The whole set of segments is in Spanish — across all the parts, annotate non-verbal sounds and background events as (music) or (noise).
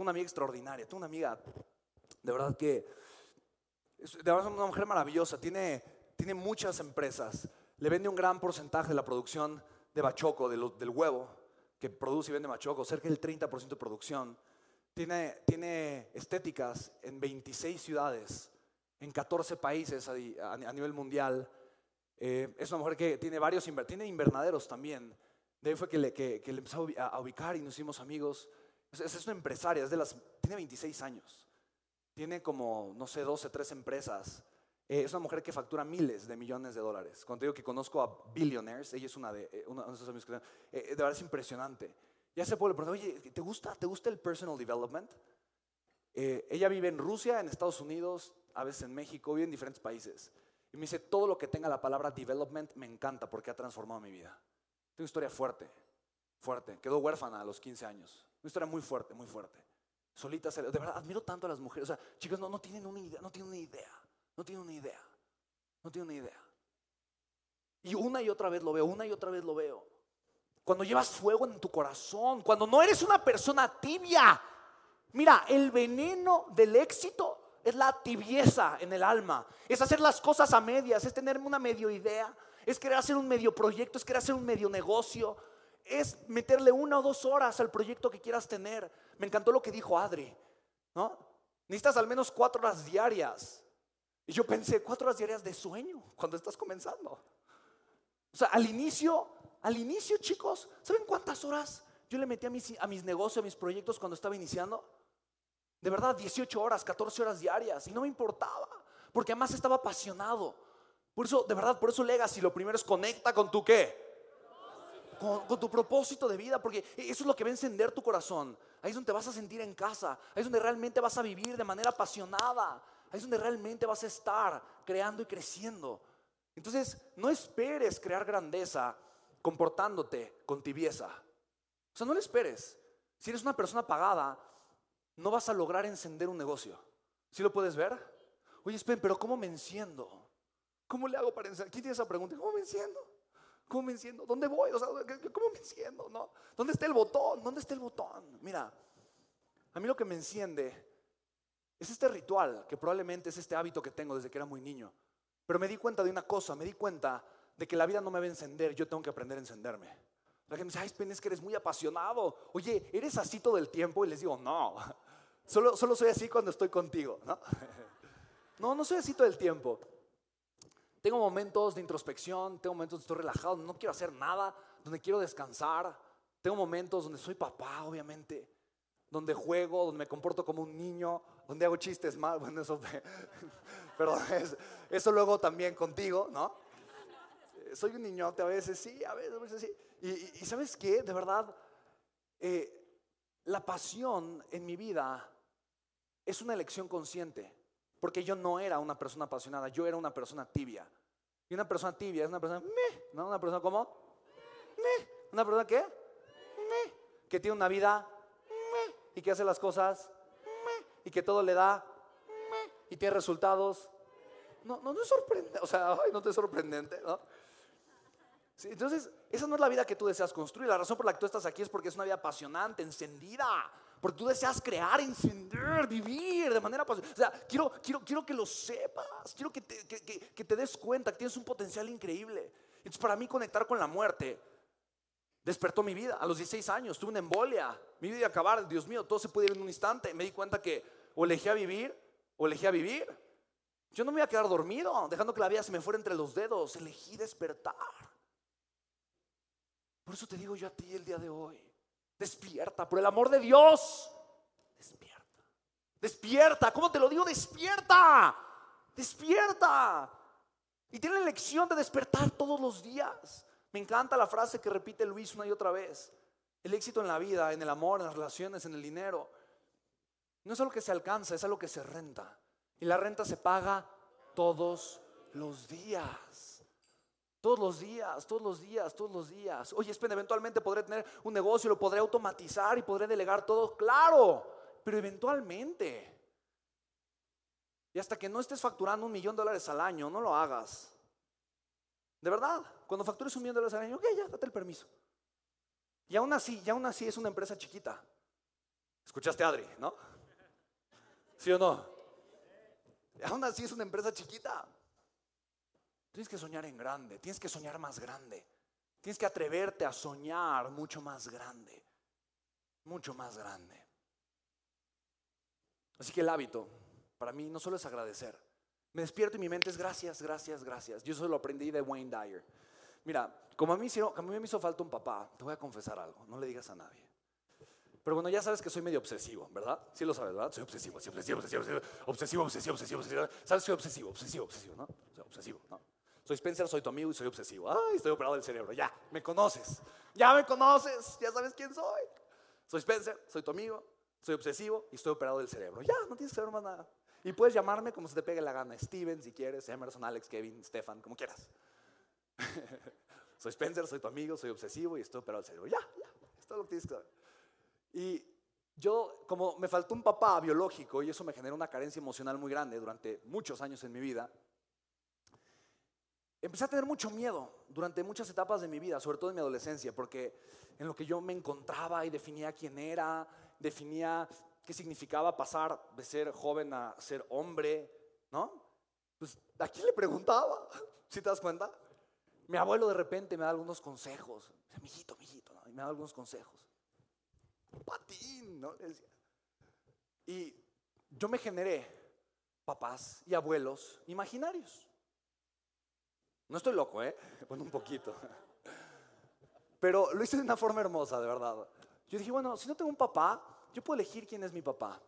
Tengo una amiga extraordinaria, tengo una amiga de verdad que de verdad es una mujer maravillosa, tiene, tiene muchas empresas, le vende un gran porcentaje de la producción de bachoco, de lo- del huevo que produce y vende bachoco, cerca del 30% de producción. Tiene, tiene estéticas en 26 ciudades, en 14 países a, a- a nivel mundial. Eh, es una mujer que tiene varios, tiene invernaderos también. De ahí fue que le, que, que le empezó a ubicar y nos hicimos amigos. Es, es una empresaria, es de las, tiene 26 años. Tiene como, no sé, 12, 13 empresas. Eh, es una mujer que factura miles de millones de dólares. Cuando te digo que conozco a billionaires, ella es una de, eh, una de amigos que eh, eh, de verdad es impresionante. Ya se puede preguntar, oye, ¿te gusta, ¿te gusta el personal development? Eh, ella vive en Rusia, en Estados Unidos, a veces en México, vive en diferentes países. Y me dice, todo lo que tenga la palabra development me encanta porque ha transformado mi vida. Tengo una historia fuerte, fuerte. Quedó huérfana a los 15 años. Una historia muy fuerte, muy fuerte. Solita, se- de verdad, admiro tanto a las mujeres. O sea, chicas, no, no tienen una idea, no tienen una idea, no tienen una idea, no tienen una idea. Y una y otra vez lo veo, una y otra vez lo veo. Cuando llevas fuego en tu corazón, cuando no eres una persona tibia. Mira, el veneno del éxito es la tibieza en el alma. Es hacer las cosas a medias, es tener una medio idea, es querer hacer un medio proyecto, es querer hacer un medio negocio, es meterle una o dos horas al proyecto que quieras tener. Me encantó lo que dijo Adri, ¿no? Necesitas al menos cuatro horas diarias. Y yo pensé, cuatro horas diarias de sueño cuando estás comenzando. O sea, al inicio, al inicio, chicos, ¿saben cuántas horas yo le metí a mis, a mis negocios, a mis proyectos cuando estaba iniciando? De verdad, 18 horas, 14 horas diarias. Y no me importaba, porque además estaba apasionado. Por eso, de verdad, por eso Legacy, lo primero es conecta con tu qué. Con, tu propósito de vida, porque eso es lo que va a encender tu corazón. Ahí es donde te vas a sentir en casa. Ahí es donde realmente vas a vivir de manera apasionada. Ahí es donde realmente vas a estar creando y creciendo. Entonces, no esperes crear grandeza comportándote con tibieza. O sea, no le esperes. Si eres una persona pagada, no vas a lograr encender un negocio. ¿Sí lo puedes ver? Oye, esperen, pero ¿cómo me enciendo? ¿Cómo le hago para encender? ¿Quién tiene esa pregunta? ¿Cómo me enciendo? ¿Cómo me enciendo? ¿Dónde voy? O sea, ¿cómo me enciendo? ¿No? ¿Dónde está el botón? ¿Dónde está el botón? Mira, a mí lo que me enciende es este ritual, que probablemente es este hábito que tengo desde que era muy niño. Pero me di cuenta de una cosa, me di cuenta de que la vida no me va a encender, yo tengo que aprender a encenderme. La gente me dice, ay, es que eres muy apasionado. Oye, ¿eres así todo el tiempo? Y les digo, no, (laughs) solo, solo soy así cuando estoy contigo, ¿no? (laughs) No, no soy así todo el tiempo. Tengo momentos de introspección, tengo momentos donde estoy relajado, no quiero hacer nada, donde quiero descansar. Tengo momentos donde soy papá, obviamente, donde juego, donde me comporto como un niño, donde hago chistes mal. (laughs) Bueno, eso, (laughs) pero es- eso luego también contigo, ¿no? Eh, Soy un niñote a veces, sí, a veces, a veces sí. Y, y- y ¿sabes qué? De verdad, eh, la pasión en mi vida es una elección consciente, porque yo no era una persona apasionada, yo era una persona tibia. Y una persona tibia es una persona, ¿no? Una persona como. Una persona que, que tiene una vida, y que hace las cosas, y que todo le da, y tiene resultados. No, no, no es sorprendente, o sea, ay, no te es sorprendente, ¿no? Entonces, esa no es la vida que tú deseas construir. La razón por la que tú estás aquí es porque es una vida apasionante, encendida. Porque tú deseas crear, encender, vivir de manera apasionante. O sea, quiero, quiero, quiero que lo sepas. Quiero que te, que te des cuenta que tienes un potencial increíble. Entonces, para mí conectar con la muerte despertó mi vida. A los 16 años tuve una embolia. Mi vida iba a acabar. Dios mío, todo se puede ir en un instante. Me di cuenta que o elegí a vivir o elegí a vivir. Yo no me iba a quedar dormido, dejando que la vida se me fuera entre los dedos. Elegí despertar. Por eso te digo yo a ti el día de hoy, despierta, por el amor de Dios, despierta. Despierta, ¿cómo te lo digo? Despierta, despierta. Y tiene la elección de despertar todos los días. Me encanta la frase que repite Luis una y otra vez. El éxito en la vida, en el amor, en las relaciones, en el dinero, no es algo que se alcanza, es algo que se renta. Y la renta se paga todos los días. Todos los días, todos los días, todos los días. Oye, espera, eventualmente podré tener un negocio, lo podré automatizar y podré delegar todo. Claro, pero eventualmente. Y hasta que no estés facturando un millón de dólares al año, no lo hagas. De verdad, cuando factures un millón de dólares al año, ok, ya, date el permiso. Y aún así, y aún así es una empresa chiquita. Escuchaste Adri, ¿no? ¿Sí o no? Aún así es una empresa chiquita. Tienes que soñar en grande, tienes que soñar más grande. Tienes que atreverte a soñar mucho más grande. Mucho más grande. Así que el hábito, para mí, no solo es agradecer. Me despierto y mi mente es gracias, gracias, gracias. Yo eso lo aprendí de Wayne Dyer. Mira, como a mí, a mí me hizo falta un papá, te voy a confesar algo, no le digas a nadie. Pero bueno, ya sabes que soy medio obsesivo, ¿verdad? Sí lo sabes, ¿verdad? Soy obsesivo, obsesivo, obsesivo, obsesivo, obsesivo, obsesivo, obsesivo. ¿Sabes? Soy obsesivo, obsesivo, obsesivo, ¿no? Soy obsesivo, ¿no? Soy Spencer, soy tu amigo y soy obsesivo. Ay, estoy operado del cerebro, ya, me conoces. Ya me conoces, ya sabes quién soy. Soy Spencer, soy tu amigo, soy obsesivo y estoy operado del cerebro. Ya, no tienes que saber más nada. Y puedes llamarme como se te pegue la gana. Steven, si quieres, Emerson, Alex, Kevin, Stefan, como quieras. (laughs) soy Spencer, soy tu amigo, soy obsesivo y estoy operado del cerebro. Ya, ya, es todo lo que tienes que saber. Y yo, como me faltó un papá biológico y eso me generó una carencia emocional muy grande durante muchos años en mi vida, empecé a tener mucho miedo durante muchas etapas de mi vida, sobre todo en mi adolescencia, porque en lo que yo me encontraba y definía quién era, definía qué significaba pasar de ser joven a ser hombre, ¿no? Pues, ¿a quién le preguntaba? (laughs) ¿Sí te das cuenta? Mi abuelo de repente me da algunos consejos. Mijito, mijito, ¿no? Y me da algunos consejos. Patín, ¿no? Y yo me generé papás y abuelos imaginarios. No estoy loco, ¿eh? (laughs) Bueno, un poquito. Pero lo hice de una forma hermosa, de verdad. Yo dije, bueno, si no tengo un papá, yo puedo elegir quién es mi papá.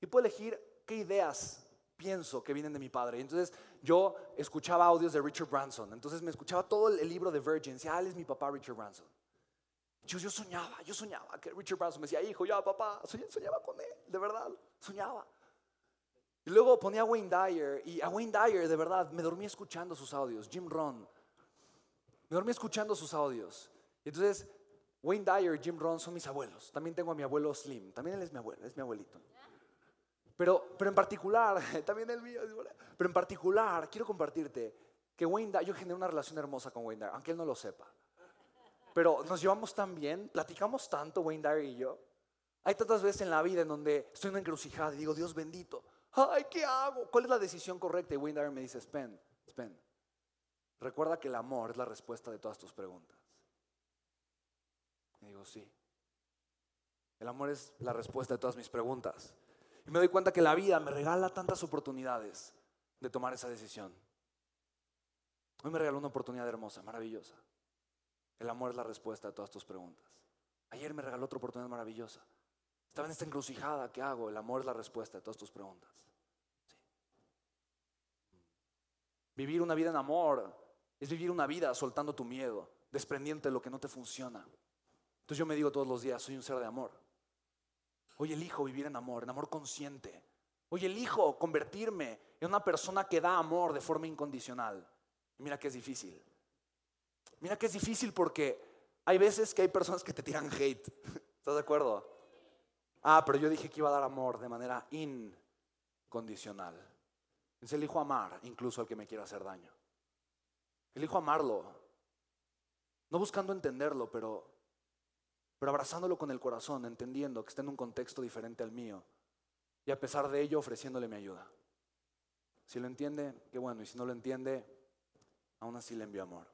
Y puedo elegir qué ideas pienso que vienen de mi padre. entonces yo escuchaba audios de Richard Branson. Entonces me escuchaba todo el libro de Virgin. Decía, ah, él es mi papá, Richard Branson. Yo, yo soñaba, yo soñaba que Richard Branson me decía, hijo, ya papá, soñaba con él, de verdad, soñaba. Y luego ponía a Wayne Dyer y a Wayne Dyer, de verdad, me dormí escuchando sus audios, Jim Ron. Me dormí escuchando sus audios. Y entonces, Wayne Dyer, Jim Ron son mis abuelos. También tengo a mi abuelo Slim, también él es mi abuelo, es mi abuelito. Pero, pero en particular, (laughs) también el mío, pero en particular, quiero compartirte que Wayne Dyer, yo generé una relación hermosa con Wayne Dyer, aunque él no lo sepa. Pero nos llevamos tan bien, platicamos tanto, Wayne Dyer y yo. Hay tantas veces en la vida en donde estoy en una encrucijada y digo, Dios bendito, ay, ¿qué hago? ¿Cuál es la decisión correcta? Y Wayne Dyer me dice, Spen, Spen, recuerda que el amor es la respuesta de todas tus preguntas. Y digo, sí. El amor es la respuesta de todas mis preguntas. Y me doy cuenta que la vida me regala tantas oportunidades de tomar esa decisión. Hoy me regaló una oportunidad hermosa, maravillosa. El amor es la respuesta a todas tus preguntas. Ayer me regaló otra oportunidad maravillosa. Estaba en esta encrucijada, ¿qué hago? El amor es la respuesta a todas tus preguntas. Vivir una vida en amor es vivir una vida soltando tu miedo, desprendiente de lo que no te funciona. Entonces yo me digo todos los días, soy un ser de amor. Hoy elijo vivir en amor, en amor consciente. Hoy elijo convertirme en una persona que da amor de forma incondicional. mira que es difícil. Mira que es difícil porque hay veces que hay personas que te tiran hate. (laughs) ¿Estás de acuerdo? Ah, pero yo dije que iba a dar amor de manera incondicional. Entonces elijo amar incluso al que me quiera hacer daño. Elijo amarlo. No buscando entenderlo, pero, pero abrazándolo con el corazón, entendiendo que está en un contexto diferente al mío. Y a pesar de ello, ofreciéndole mi ayuda. Si lo entiende, qué bueno. Y si no lo entiende, aún así le envío amor.